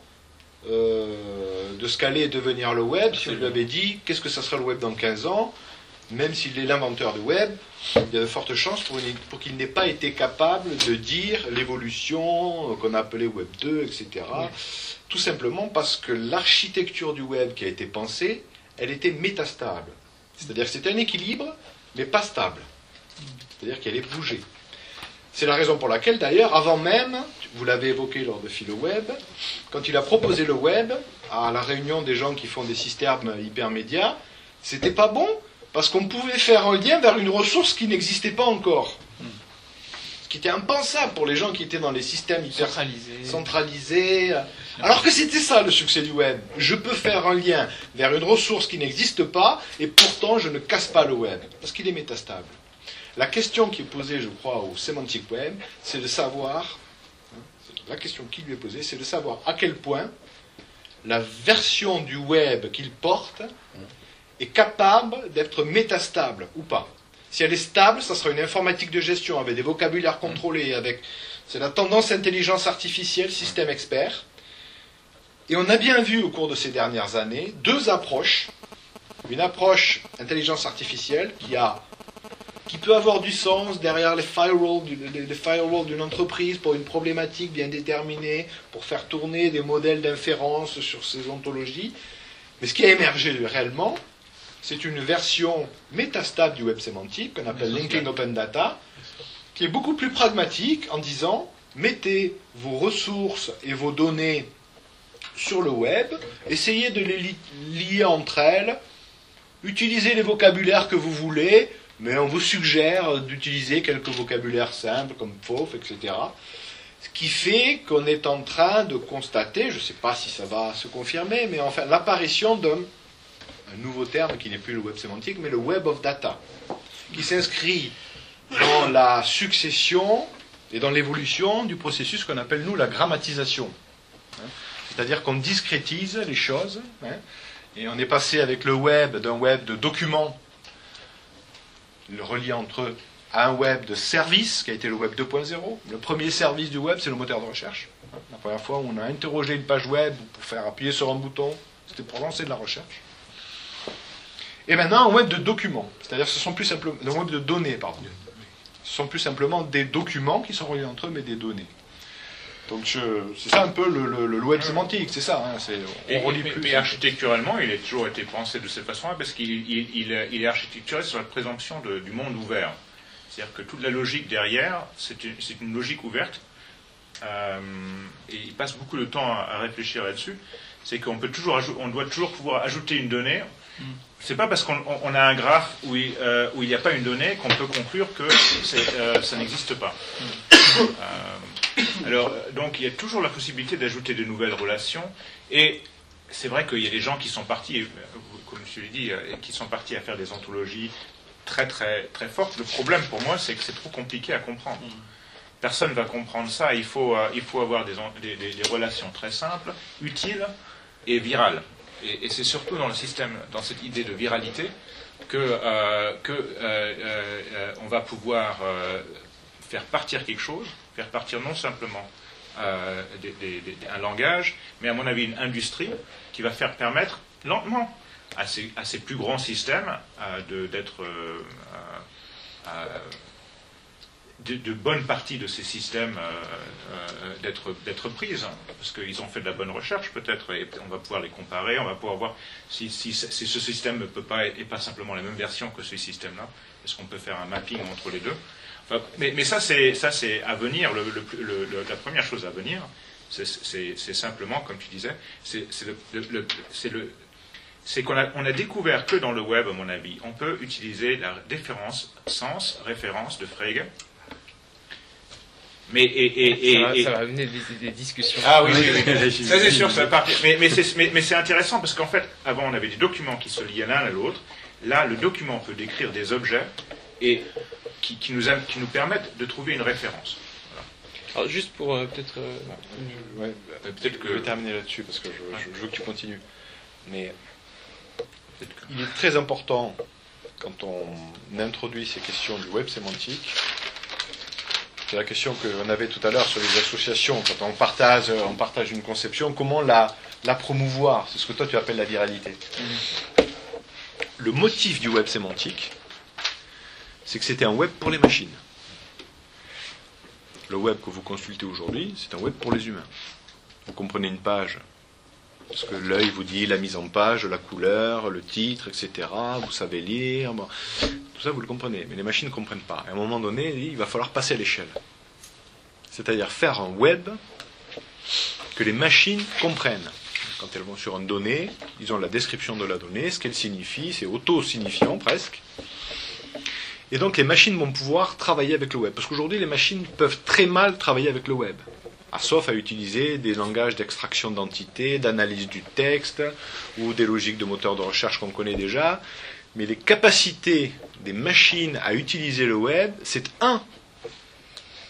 euh, de ce qu'allait devenir le web. Si on lui avait dit qu'est-ce que ça sera le web dans 15 ans, même s'il est l'inventeur du web, il y a de fortes chances pour, pour qu'il n'ait pas été capable de dire l'évolution qu'on a appelée Web 2, etc. Tout simplement parce que l'architecture du web qui a été pensée, elle était métastable. C'est-à-dire que c'était un équilibre, mais pas stable. C'est-à-dire qu'elle est bougée. C'est la raison pour laquelle, d'ailleurs, avant même, vous l'avez évoqué lors de PhiloWeb, quand il a proposé le web à la réunion des gens qui font des systèmes hypermédias, c'était pas bon parce qu'on pouvait faire un lien vers une ressource qui n'existait pas encore qui était impensable pour les gens qui étaient dans les systèmes hyper centralisés. Alors que c'était ça le succès du web. Je peux faire un lien vers une ressource qui n'existe pas et pourtant je ne casse pas le web parce qu'il est métastable. La question qui est posée, je crois, au Semantic Web, c'est de savoir, hein, la question qui lui est posée, c'est de savoir à quel point la version du web qu'il porte est capable d'être métastable ou pas. Si elle est stable, ça sera une informatique de gestion avec des vocabulaires contrôlés, avec c'est la tendance intelligence artificielle, système expert. Et on a bien vu au cours de ces dernières années deux approches. Une approche intelligence artificielle qui a qui peut avoir du sens derrière les firewalls, les firewalls d'une entreprise pour une problématique bien déterminée, pour faire tourner des modèles d'inférence sur ces ontologies. Mais ce qui a émergé réellement, c'est une version métastable du web sémantique qu'on appelle Linking Open Data, qui est beaucoup plus pragmatique en disant mettez vos ressources et vos données sur le web, essayez de les lier entre elles, utilisez les vocabulaires que vous voulez, mais on vous suggère d'utiliser quelques vocabulaires simples comme FOF, etc. Ce qui fait qu'on est en train de constater, je ne sais pas si ça va se confirmer, mais enfin l'apparition d'un un nouveau terme qui n'est plus le web sémantique, mais le web of data, qui s'inscrit dans la succession et dans l'évolution du processus qu'on appelle, nous, la grammatisation. Hein. C'est-à-dire qu'on discrétise les choses, hein, et on est passé avec le web d'un web de documents, le reliant entre eux, à un web de services, qui a été le web 2.0. Le premier service du web, c'est le moteur de recherche. La première fois où on a interrogé une page web pour faire appuyer sur un bouton, c'était pour lancer de la recherche. Et maintenant, un web de documents. C'est-à-dire ce sont plus simplement. Un web de données, pardon. Ce sont plus simplement des documents qui sont reliés entre eux, mais des données. Donc c'est ça un peu le, web sémantique, c'est ça. Hein, on relie plus. Mais architecturalement, il a toujours été pensé de cette façon-là parce qu'il il, est architecturé sur la présomption du monde ouvert. C'est-à-dire que toute la logique derrière, c'est une, une, logique ouverte. Euh, et il passe beaucoup de temps à, réfléchir là-dessus. C'est qu'on peut toujours, on doit toujours pouvoir ajouter une donnée. C'est pas parce qu'on a un graphe où il euh, n'y a pas une donnée qu'on peut conclure que euh, ça n'existe pas. Mm. alors, donc, il y a toujours la possibilité d'ajouter de nouvelles relations. Et c'est vrai qu'il y a des gens qui sont partis, comme je l'ai dit, qui sont partis à faire des ontologies très très très forte. Le problème pour moi, c'est que c'est trop compliqué à comprendre. Personne ne va comprendre ça. Il faut, euh, il faut avoir des, relations très simples, utiles et virales. Et, c'est surtout dans le système, dans cette idée de viralité, que, euh, que euh, on va pouvoir faire partir quelque chose, faire partir non simplement un langage, mais à mon avis une industrie qui va faire permettre lentement à ces, plus grands systèmes euh, d'être euh, euh, de, de, bonnes parties de ces systèmes d'être prises, hein, parce qu'ils ont fait de la bonne recherche peut-être, et on va pouvoir les comparer, on va pouvoir voir si, ce système ne peut pas et pas simplement la même version que ce système-là, est-ce qu'on peut faire un mapping entre les deux? Mais, mais, ça c'est à venir, le, la première chose à venir, c'est simplement, comme tu disais, c'est le, c'est qu'on a, on a découvert que dans le web, à mon avis, on peut utiliser la référence, sens, référence de Frege. Mais, et, et, ça, va, amener des, discussions. Ah oui, ça c'est sûr, ça va partir. Mais, mais c'est intéressant parce qu'en fait, avant on avait des documents qui se liaient l'un à l'autre. Là, le document peut décrire des objets et qui, qui, nous, qui nous permettent de trouver une référence. Alors juste pour euh, peut-être. Euh, ouais, peut-être que. Je vais terminer là-dessus parce que je, je, veux que tu continues. Mais il est très important, quand on introduit ces questions du web sémantique, c'est la question qu'on avait tout à l'heure sur les associations, quand on partage, on partage une conception, comment la, la promouvoir? C'est ce que toi tu appelles la viralité. Le motif du web sémantique, c'est que c'était un web pour les machines. Le web que vous consultez aujourd'hui, c'est un web pour les humains. Vous comprenez une page, parce que l'œil vous dit la mise en page, la couleur, le titre, etc. Vous savez lire. Tout ça, vous le comprenez. Mais les machines ne comprennent pas. à un moment donné, il va falloir passer à l'échelle. C'est-à-dire faire un web que les machines comprennent. Quand elles vont sur une donnée, ils ont la description de la donnée, ce qu'elle signifie, c'est auto-signifiant presque. Et donc les machines vont pouvoir travailler avec le web. Parce qu'aujourd'hui, les machines peuvent très mal travailler avec le web sauf à utiliser des langages d'extraction d'entités, d'analyse du texte ou des logiques de moteur de recherche qu'on connaît déjà. Mais les capacités des machines à utiliser le web, c'est un,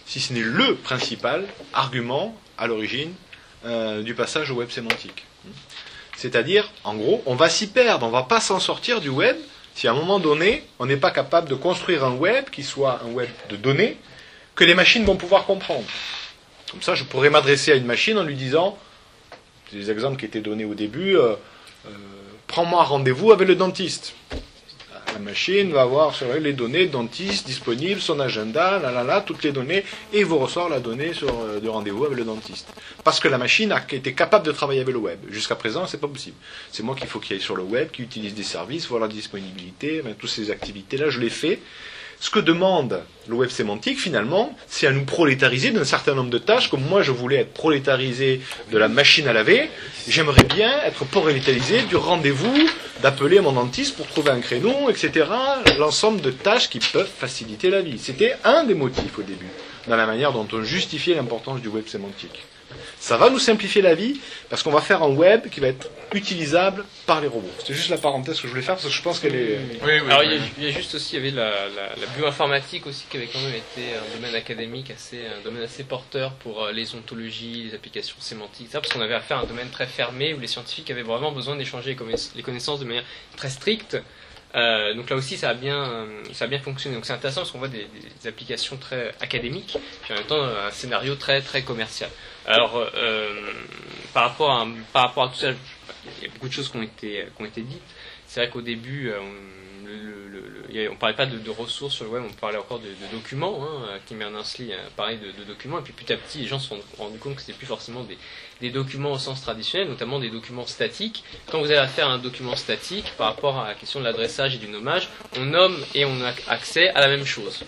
si ce n'est le principal argument à l'origine euh, du passage au web sémantique. C'est-à-dire, en gros, on va s'y perdre, on va pas s'en sortir du web si à un moment donné, on n'est pas capable de construire un web qui soit un web de données que les machines vont pouvoir comprendre. Comme ça, je pourrais m'adresser à une machine en lui disant, c'est des exemples qui étaient donnés au début, euh, euh, prends-moi rendez-vous avec le dentiste. La machine va avoir sur les données dentiste disponibles, son agenda, là, là, là, toutes les données, et vous ressort la donnée sur, euh, de rendez-vous avec le dentiste. Parce que la machine a été capable de travailler avec le web. Jusqu'à présent, c'est pas possible. C'est moi qu'il faut qu'il aille sur le web, qui utilise des services, voir la disponibilité, toutes ces activités-là, je les fais. Ce que demande le web sémantique, finalement, c'est à nous prolétariser d'un certain nombre de tâches. Comme moi, je voulais être prolétarisé de la machine à laver, j'aimerais bien être prolétarisé du rendez-vous, d'appeler mon dentiste pour trouver un créneau, etc. L'ensemble de tâches qui peuvent faciliter la vie. C'était un des motifs au début, dans la manière dont on justifiait l'importance du web sémantique. Ça va nous simplifier la vie parce qu'on va faire un web qui va être utilisable par les robots. C'est juste la parenthèse que je voulais faire parce que je pense qu'elle est. Oui, oui, Alors, il y, a, juste aussi, il y avait la, bioinformatique aussi qui avait quand même été un domaine académique assez, un domaine assez porteur pour euh, les ontologies, les applications sémantiques, ça, parce qu'on avait affaire à un domaine très fermé où les scientifiques avaient vraiment besoin d'échanger les connaissances de manière très stricte. Euh, donc là aussi, ça a bien, ça a bien fonctionné. Donc c'est intéressant parce qu'on voit des, des, applications très académiques, puis en même temps un scénario très très commercial. Alors euh, par rapport à par rapport à tout ça, il y a beaucoup de choses qui ont été qui ont été dites. C'est vrai qu'au début, euh, on parlait pas de, ressources sur le web, on parlait encore de, documents. Hein. Kim Berners-Lee parlait de, documents, et puis petit à petit, les gens se sont rendus compte que c'était plus forcément des, documents au sens traditionnel, notamment des documents statiques. Quand vous avez affaire à un document statique, par rapport à la question de l'adressage et du nommage, on nomme et on a accès à la même chose.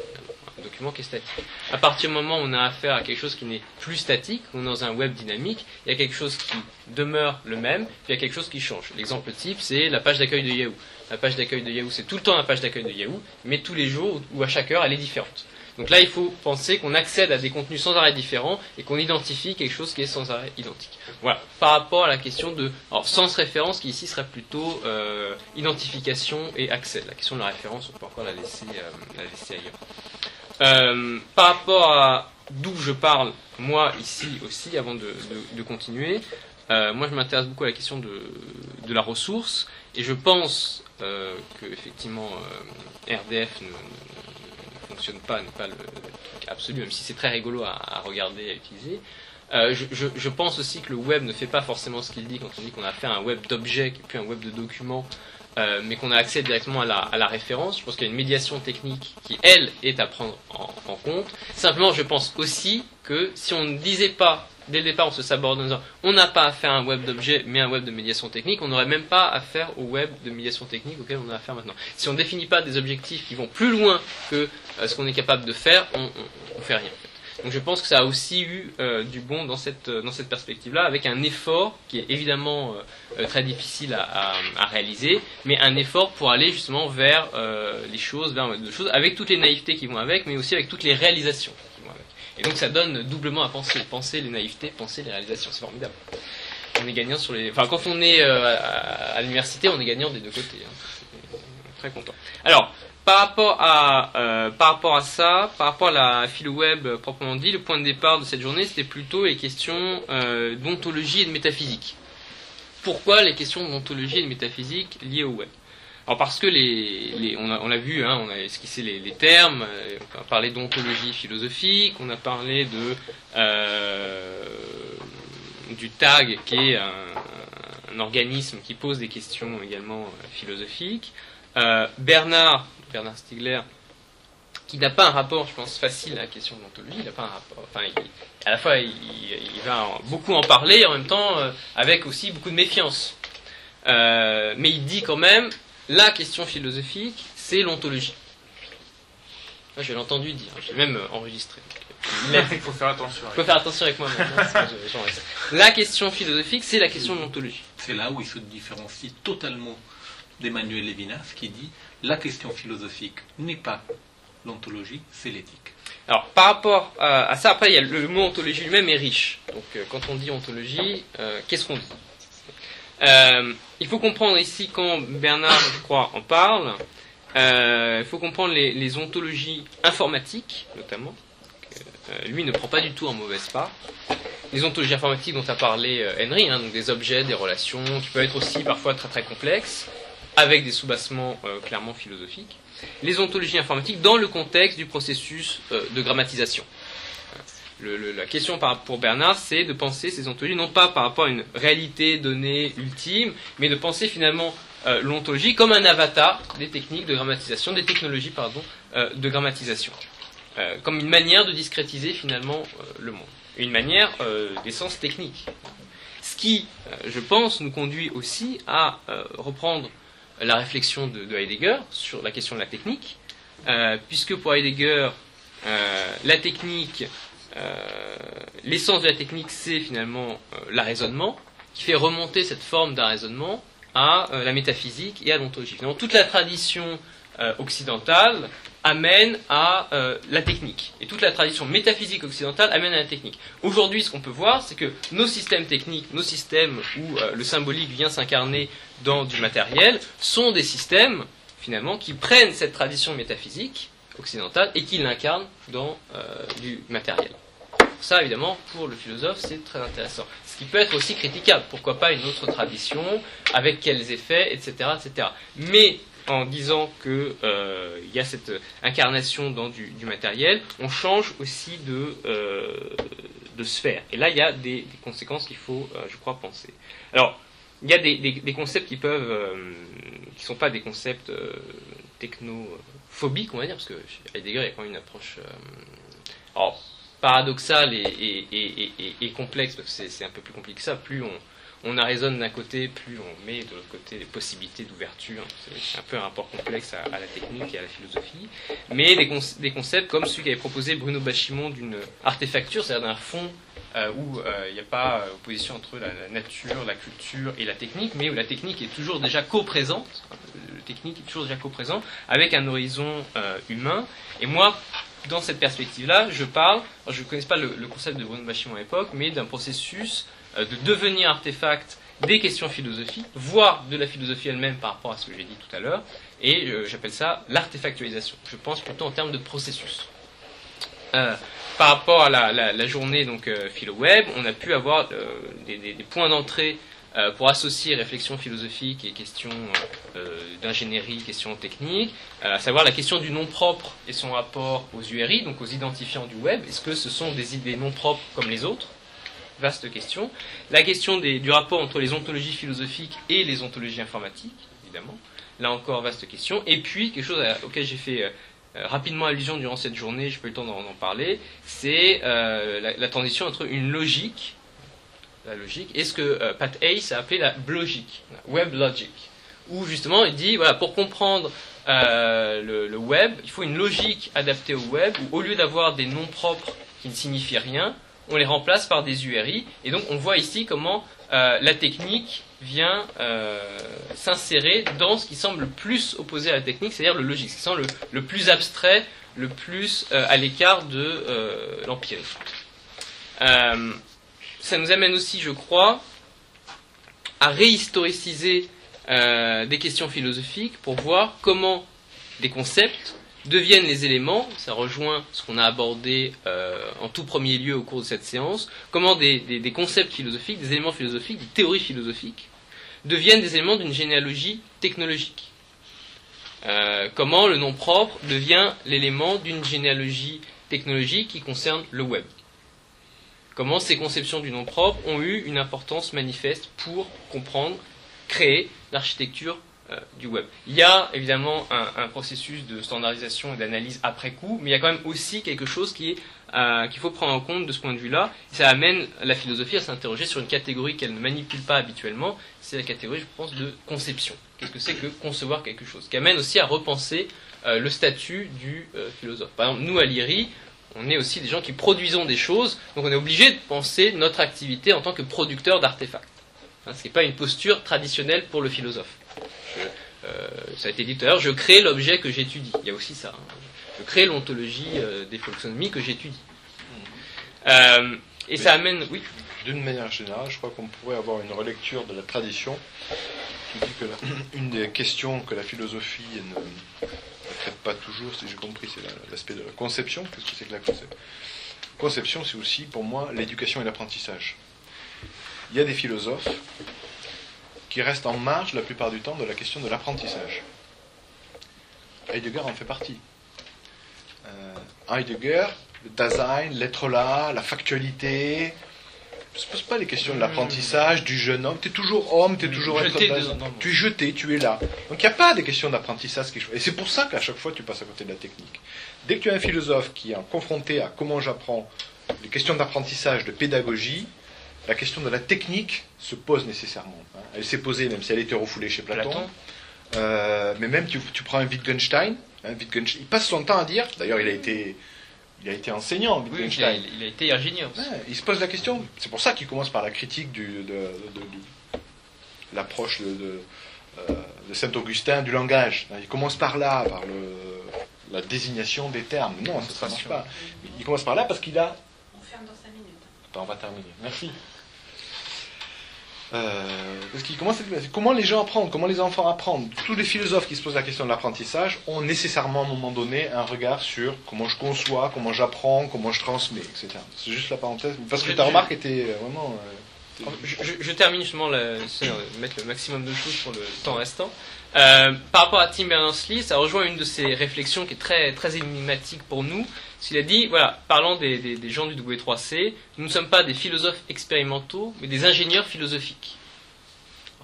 Document qui est statique. À partir du moment où on a affaire à quelque chose qui n'est plus statique, on est dans un web dynamique, il y a quelque chose qui demeure le même, puis il y a quelque chose qui change. L'exemple type, c'est la page d'accueil de Yahoo. La page d'accueil de Yahoo, c'est tout le temps la page d'accueil de Yahoo, mais tous les jours ou à chaque heure, elle est différente. Donc là, il faut penser qu'on accède à des contenus sans arrêt différents et qu'on identifie quelque chose qui est sans arrêt identique. Voilà. Par rapport à la question de alors sens référence, qui ici serait plutôt euh, identification et accès. La question de la référence, on peut encore la euh, la laisser ailleurs. Euh, par rapport à d'où je parle, moi ici aussi, avant de, continuer, moi je m'intéresse beaucoup à la question de, la ressource et je pense que effectivement RDF ne fonctionne pas, n'est pas le truc absolu, même si c'est très rigolo à, regarder, à utiliser. Euh, je, pense aussi que le web ne fait pas forcément ce qu'il dit quand on dit qu'on a fait un web d'objets qui est plus un web de documents, euh, mais qu'on a accès directement à la, référence. Je pense qu'il y a une médiation technique qui, elle, est à prendre en compte. Simplement, je pense aussi que si on ne disait pas dès le départ, on se saborde en disant on n'a pas à faire un web d'objet, mais un web de médiation technique, on n'aurait même pas à faire au web de médiation technique auquel on a affaire maintenant. Si on ne définit pas des objectifs qui vont plus loin que euh, ce qu'on est capable de faire, on ne fait rien. Donc je pense que ça a aussi eu euh, du bon dans cette, euh, dans cette perspective-là, avec un effort qui est évidemment très difficile à, réaliser, mais un effort pour aller justement vers les choses, vers de choses, avec toutes les naïvetés qui vont avec, mais aussi avec toutes les réalisations. Et donc ça donne doublement à penser, penser les naïvetés, penser les réalisations, c'est formidable. On est gagnant sur les. Enfin, quand on est euh, à, l'université, on est gagnant des deux côtés. Hein. Très content. Alors, par rapport à euh, par rapport à ça, par rapport à la philo web proprement dit, le point de départ de cette journée, c'était plutôt les questions euh, d'ontologie et de métaphysique. Pourquoi les questions d'ontologie et de métaphysique liées au web? Alors parce que les, on, a, vu, hein, on a esquissé les, termes, euh, on a parlé d'ontologie philosophique, on a parlé de euh, du tag qui est un, organisme qui pose des questions également euh, philosophiques. Bernard, Bernard Stiegler, qui n'a pas un rapport, je pense, facile à la question d'ontologie, il n'a pas un rapport, enfin, à la fois il, va beaucoup en parler, et en même temps avec aussi beaucoup de méfiance. mais il dit quand même, la question philosophique, c'est l'ontologie. je l'ai entendu dire, j'ai même euh, enregistré. Il faut faire attention. Il faut faire attention avec moi la question philosophique, c'est la question de l'ontologie. C'est là où il se différencie totalement d'Emmanuel Levinas qui dit la question philosophique n'est pas l'ontologie, c'est l'éthique. Alors, par rapport à, ça, après, il y a le, mot ontologie lui-même est riche. Donc, euh, quand on dit ontologie, euh, qu'est-ce qu'on dit? Euh, il faut comprendre ici, quand Bernard, je crois, en parle, euh, il faut comprendre les, ontologies informatiques, notamment. Euh, lui ne prend pas du tout en mauvaise part. Les ontologies informatiques dont a parlé Henry, hein, donc des objets, des relations, qui peuvent être aussi parfois très très complexes, avec des soubassements clairement philosophiques. Les ontologies informatiques dans le contexte du processus de grammatisation la question pour Bernard, c'est de penser ces ontologies non pas par rapport à une réalité donnée ultime, mais de penser finalement euh, l'ontologie comme un avatar des techniques de grammatisation, des technologies pardon, euh, de grammatisation, euh, comme une manière de discrétiser finalement le monde, une manière d'essence technique. Ce qui, je pense, nous conduit aussi à reprendre la réflexion de, de, Heidegger sur la question de la technique, puisque pour Heidegger, la technique euh, l'essence de la technique, c'est finalement euh, l'arraisonnement, qui fait remonter cette forme d'un raisonnement à euh, la métaphysique et à l'ontologie. toute la tradition occidentale amène à la technique. Et toute la tradition métaphysique occidentale amène à la technique. Aujourd'hui, ce qu'on peut voir, c'est que nos systèmes techniques, nos systèmes où le symbolique vient s'incarner dans du matériel, sont des systèmes, finalement, qui prennent cette tradition métaphysique occidentale et qui l'incarnent dans du matériel. Ça, évidemment, pour le philosophe, c'est très intéressant. Ce qui peut être aussi critiquable. Pourquoi pas une autre tradition Avec quels effets Etc. etc. Mais en disant qu'il euh, y a cette incarnation dans du, matériel, on change aussi de, euh, de sphère. Et là, il y a des, conséquences qu'il faut, euh, je crois, penser. Alors, il y a des, concepts qui peuvent, qui ne sont pas des concepts technophobiques, on va dire, parce que chez Heidegger, il y a quand même une approche. alors, paradoxal et, complexe, parce que c'est un peu plus compliqué que ça, plus on, on a raisonne d'un côté, plus on met de l'autre côté les possibilités d'ouverture. C'est un peu un rapport complexe à, la technique et à la philosophie. Mais des, concepts comme celui qu'avait proposé Bruno Bachimon d'une artefacture, c'est-à-dire d'un fond euh, où euh, il n'y a pas opposition entre la, nature, la culture et la technique, mais où la technique est toujours déjà co-présente, le technique est toujours déjà co-présent, avec un horizon euh, humain. Et moi, dans cette perspective-là, je parle, je ne connais pas le, le, concept de Bruno Bachimon à l'époque, mais d'un processus euh, de devenir artefact des questions philosophiques, voire de la philosophie elle-même par rapport à ce que j'ai dit tout à l'heure, et euh, j'appelle ça l'artefactualisation. Je pense plutôt en termes de processus. Euh, par rapport à la, journée donc philo-web, on a pu avoir des, points d'entrée pour associer réflexion philosophique et questions d'ingénierie, questions techniques, à savoir la question du nom propre et son rapport aux URI, donc aux identifiants du web. Est-ce que ce sont des idées non propres comme les autres vaste question. La question du rapport entre les ontologies philosophiques et les ontologies informatiques, évidemment. Là encore, vaste question. Et puis, quelque chose auquel j'ai fait euh, rapidement allusion durant cette journée, je peux le temps d'en parler, c'est euh, la, transition entre une logique, la logique, et ce que euh, Pat Hayes a appelé la logique, web logic, où justement il dit, voilà, pour comprendre le, le, web, il faut une logique adaptée au web, où au lieu d'avoir des noms propres qui ne signifient rien, on les remplace par des URI. Et donc on voit ici comment euh, la technique vient euh, s'insérer dans ce qui semble le plus opposé à la technique, c'est-à-dire le logique, ce qui semble le, plus abstrait, le plus euh, à l'écart de l'empirisme. ça nous amène aussi, je crois, à réhistoriciser des questions philosophiques pour voir comment des concepts deviennent les éléments, ça rejoint ce qu'on a abordé euh, en tout premier lieu au cours de cette séance, comment des, concepts philosophiques, des éléments philosophiques, des théories philosophiques, deviennent des éléments d'une généalogie technologique. Euh, comment le nom propre devient l'élément d'une généalogie technologique qui concerne le web. Comment ces conceptions du nom propre ont eu une importance manifeste pour comprendre, créer l'architecture euh, du web. Il y a évidemment un, processus de standardisation et d'analyse après coup, mais il y a quand même aussi quelque chose qui euh, qu'il faut prendre en compte de ce point de vue-là. Ça amène la philosophie à s'interroger sur une catégorie qu'elle ne manipule pas habituellement, c'est la catégorie, je pense, de conception. Qu'est-ce que c'est que concevoir quelque chose Qui amène aussi à repenser euh, le statut du philosophe. Par exemple, nous à l'IRI, on est aussi des gens qui produisons des choses, donc on est obligé de penser notre activité en tant que producteur d'artefacts. Hein, ce n'est pas une posture traditionnelle pour le philosophe. Euh, ça a été dit tout à l'heure, je crée l'objet que j'étudie. Il y a aussi ça. Hein. Je crée l'ontologie euh, des fonctionnements que j'étudie. Euh, et ça amène, oui. D'une manière générale, je crois qu'on pourrait avoir une relecture de la tradition qui dit que une des questions que la philosophie ne, traite pas toujours, si j'ai compris, c'est l'aspect de la conception. Qu'est-ce que c'est que la conception Conception, c'est aussi pour moi l'éducation et l'apprentissage. Il y a des philosophes qui reste en marge la plupart du temps de la question de l'apprentissage. Heidegger en fait partie. Euh, Heidegger, le Dasein, l'être là, la factualité, ne se pose pas les questions de l'apprentissage, du jeune homme. Tu es toujours homme, tu es toujours être Tu es jeté, tu es là. Donc il n'y a pas des questions d'apprentissage. Et c'est pour ça qu'à chaque fois tu passes à côté de la technique. Dès que tu as un philosophe qui est confronté à comment j'apprends, les questions d'apprentissage, de pédagogie, la question de la technique se pose nécessairement. Hein. Elle s'est posée même si elle était refoulée chez Platon. Euh, mais même tu, prends un Wittgenstein, hein, Wittgenstein, il passe son temps à dire, d'ailleurs il a été, il a été enseignant, Wittgenstein. il, a, été ingénieur. il se pose la question, c'est pour ça qu'il commence par la critique du, de, l'approche de, euh, de, Saint-Augustin du langage. Il commence par là, par le, la désignation des termes. Non, ça ne marche pas. Il commence par là parce qu'il a... On ferme dans 5 minutes. on va terminer. Merci. Euh, comment les gens apprennent, comment les enfants apprennent. Tous les philosophes qui se posent la question de l'apprentissage ont nécessairement à un moment donné un regard sur comment je conçois, comment j'apprends, comment je transmets, etc. C'est juste la parenthèse, parce que ta remarque était euh, vraiment... Euh, je, termine justement, la, mettre le maximum de choses pour le temps restant. Par rapport à Tim Berners-Lee, ça rejoint une de ses réflexions qui est très, très énigmatique pour nous, s'il a dit, voilà, parlant des, gens du W3C, nous ne sommes pas des philosophes expérimentaux, mais des ingénieurs philosophiques.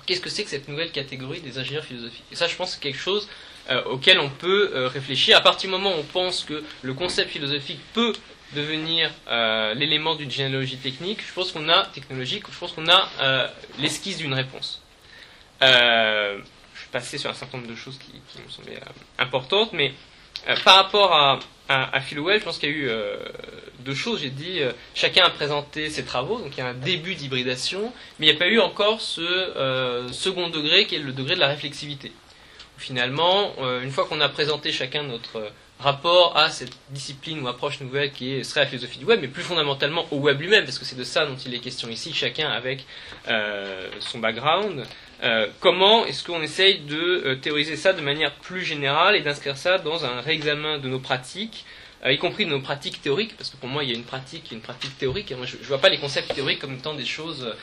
Qu'est-ce que c'est que cette nouvelle catégorie des ingénieurs philosophiques? Et ça, je pense, c'est quelque chose euh, auquel on peut euh, réfléchir. À partir du moment où on pense que le concept philosophique peut devenir euh, l'élément d'une généalogie technique, je pense qu'on a technologique, je pense qu'on a euh, l'esquisse d'une réponse. Euh, passé sur un certain nombre de choses qui, me semblaient euh, importantes, mais euh, par rapport à, à, à je pense qu'il y a eu euh, deux choses. J'ai dit, chacun a présenté ses travaux, donc il y a un début d'hybridation, mais il n'y a pas eu encore ce second degré qui est le degré de la réflexivité. Finalement, une fois qu'on a présenté chacun notre rapport à cette discipline ou approche nouvelle qui est, serait la philosophie du web, mais plus fondamentalement au web lui-même, parce que c'est de ça dont il est question ici, chacun avec son background. Euh, comment est-ce qu'on essaye de euh, théoriser ça de manière plus générale et d'inscrire ça dans un réexamen de nos pratiques, euh, y compris de nos pratiques théoriques, parce que pour moi il y a une pratique, une pratique théorique, et moi je, je vois pas les concepts théoriques comme étant des choses,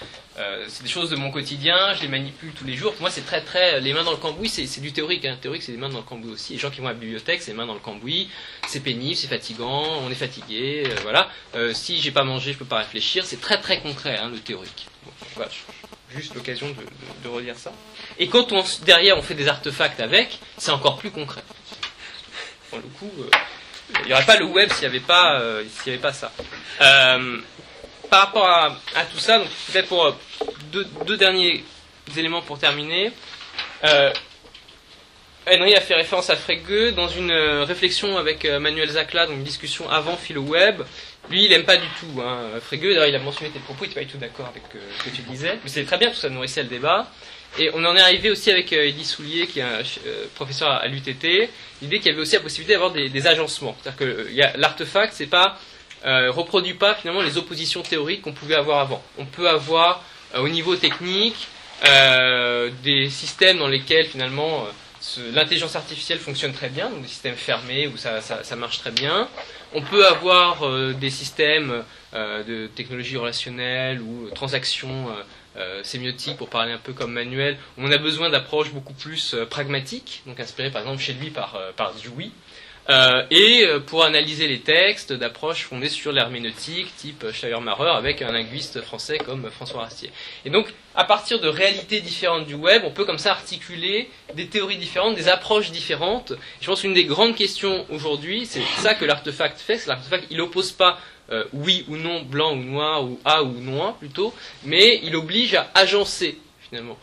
c'est des choses de mon quotidien, je les manipule tous les jours. Pour moi c'est très très, les mains dans le cambouis, c'est du théorique, hein. théorique c'est les mains dans le cambouis aussi. Les gens qui vont à la bibliothèque, c'est les mains dans le cambouis, c'est pénible, c'est fatigant, on est fatigué, voilà. Si j'ai pas mangé, je peux pas réfléchir, c'est très très concret hein, le théorique. Bon, voilà, juste l'occasion de, de, relire ça. Et quand on, derrière on fait des artefacts avec, c'est encore plus concret. Pour le coup, euh, il n'y aurait pas le web s'il n'y avait pas, euh, avait pas ça. Euh, par rapport à, à tout ça, peut-être pour euh, deux, deux derniers éléments pour terminer. Henry a fait référence à Frege dans une euh, réflexion avec euh, Manuel Zacla, donc une discussion avant PhiloWeb. Lui, il aime pas du tout hein, Frege. D'ailleurs, il a mentionné tes propos, il n'était pas du tout d'accord avec euh, ce que tu disais. Mais c'est très bien, tout ça nourrissait le débat. Et on en est arrivé aussi avec euh, Soulier, qui est un professeur à, l'UTT, l'idée qu'il y avait aussi la possibilité d'avoir des, des agencements. C'est-à-dire que l'artefact, c'est pas reproduit pas finalement les oppositions théoriques qu'on pouvait avoir avant. On peut avoir au niveau technique des systèmes dans lesquels finalement l'intelligence artificielle fonctionne très bien, donc des systèmes fermés où ça, ça- marche très bien. On peut avoir euh, des systèmes euh, de technologie relationnelle ou transactions euh, euh, sémiotiques, pour parler un peu comme Manuel, on a besoin d'approches beaucoup plus pragmatiques, donc inspirées par exemple chez lui par, par. Euh, et euh, pour analyser les textes d'approches fondées sur l'herméneutique, type Schleiermacher, avec un linguiste français comme François Rastier. Et donc, à partir de réalités différentes du web, on peut comme ça articuler des théories différentes, des approches différentes. Je pense qu'une des grandes questions aujourd'hui, c'est ça que l'artefact fait. C'est l'artefact, il oppose pas euh, oui ou non, blanc ou noir, ou A ou noir plutôt, mais il oblige à agencer finalement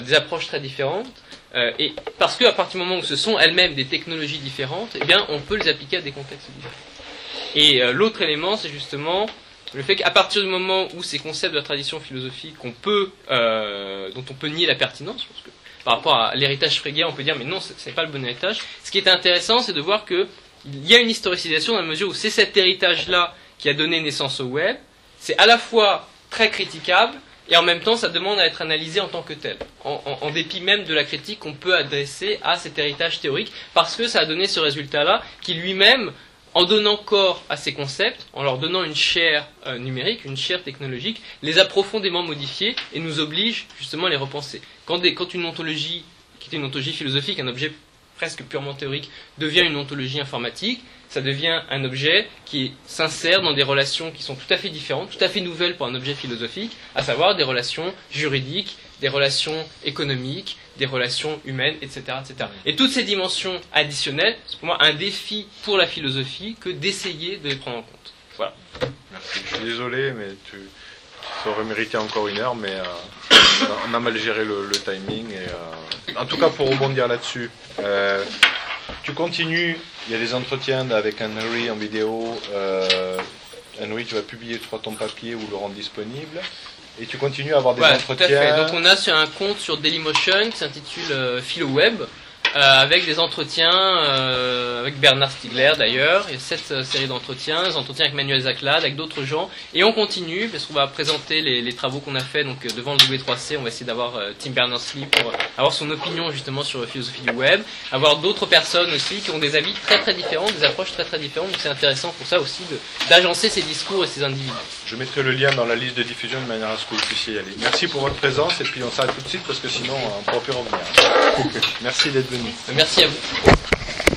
des approches très différentes. Euh, et parce qu'à partir du moment où ce sont elles-mêmes des technologies différentes, eh bien, on peut les appliquer à des contextes différents. Et euh, l'autre élément, c'est justement le fait qu'à partir du moment où ces concepts de la tradition philosophique qu'on peut, euh, dont on peut nier la pertinence, par rapport à l'héritage frégien, on peut dire mais non, c'est pas le bon héritage. Ce qui est intéressant, c'est de voir que il y a une historicisation dans la mesure où c'est cet héritage-là qui a donné naissance au web. C'est à la fois très critiquable et en même temps, ça demande à être analysé en tant que tel, en, dépit même de la critique qu'on peut adresser à cet héritage théorique, parce que ça a donné ce résultat-là, qui lui-même, en donnant corps à ces concepts, en leur donnant une chair euh, numérique, une chair technologique, les a profondément modifiés et nous oblige justement à les repenser. Quand, quand une ontologie, qui était une ontologie philosophique, un objet presque purement théorique, devient une ontologie informatique, ça devient un objet qui s'insère dans des relations qui sont tout à fait différentes, tout à fait nouvelles pour un objet philosophique, à savoir des relations juridiques, des relations économiques, des relations humaines, etc. etc. Et toutes ces dimensions additionnelles, c'est pour moi un défi pour la philosophie que d'essayer de les prendre en compte. Voilà. Merci. Je suis désolé, mais tu, ça aurait mérité encore une heure, mais euh, on a- mal géré le, le timing. Et, euh, en tout cas, pour rebondir là-dessus, euh, tu continues. Il y a des entretiens avec Henry en vidéo. Euh, Henry, tu vas publier toi ton papier ou le rendre disponible. Et tu continues à avoir des tout à entretiens. fait. Donc on a sur un compte sur Dailymotion qui s'intitule euh, PhiloWeb, avec des entretiens euh, avec Bernard Stiegler d'ailleurs. Il y a cette euh, série d'entretiens, des entretiens avec Manuel Zaclade, avec d'autres gens. Et on continue parce qu'on va présenter les, les travaux qu'on a fait donc euh, devant le W3C. On va essayer d'avoir euh, Tim Berners-Lee pour euh, avoir son opinion justement sur la philosophie du web, avoir d'autres personnes aussi qui ont des avis très très différents, des approches très très différentes. Donc c'est intéressant pour ça aussi de- d'agencer ces discours et ces individus. Je mettrai le lien dans la liste de diffusion de manière à ce que vous puissiez y aller. Merci pour votre présence et puis on s'arrête tout de suite parce que sinon on ne pourra plus revenir. Merci d'être venu. Merci à vous.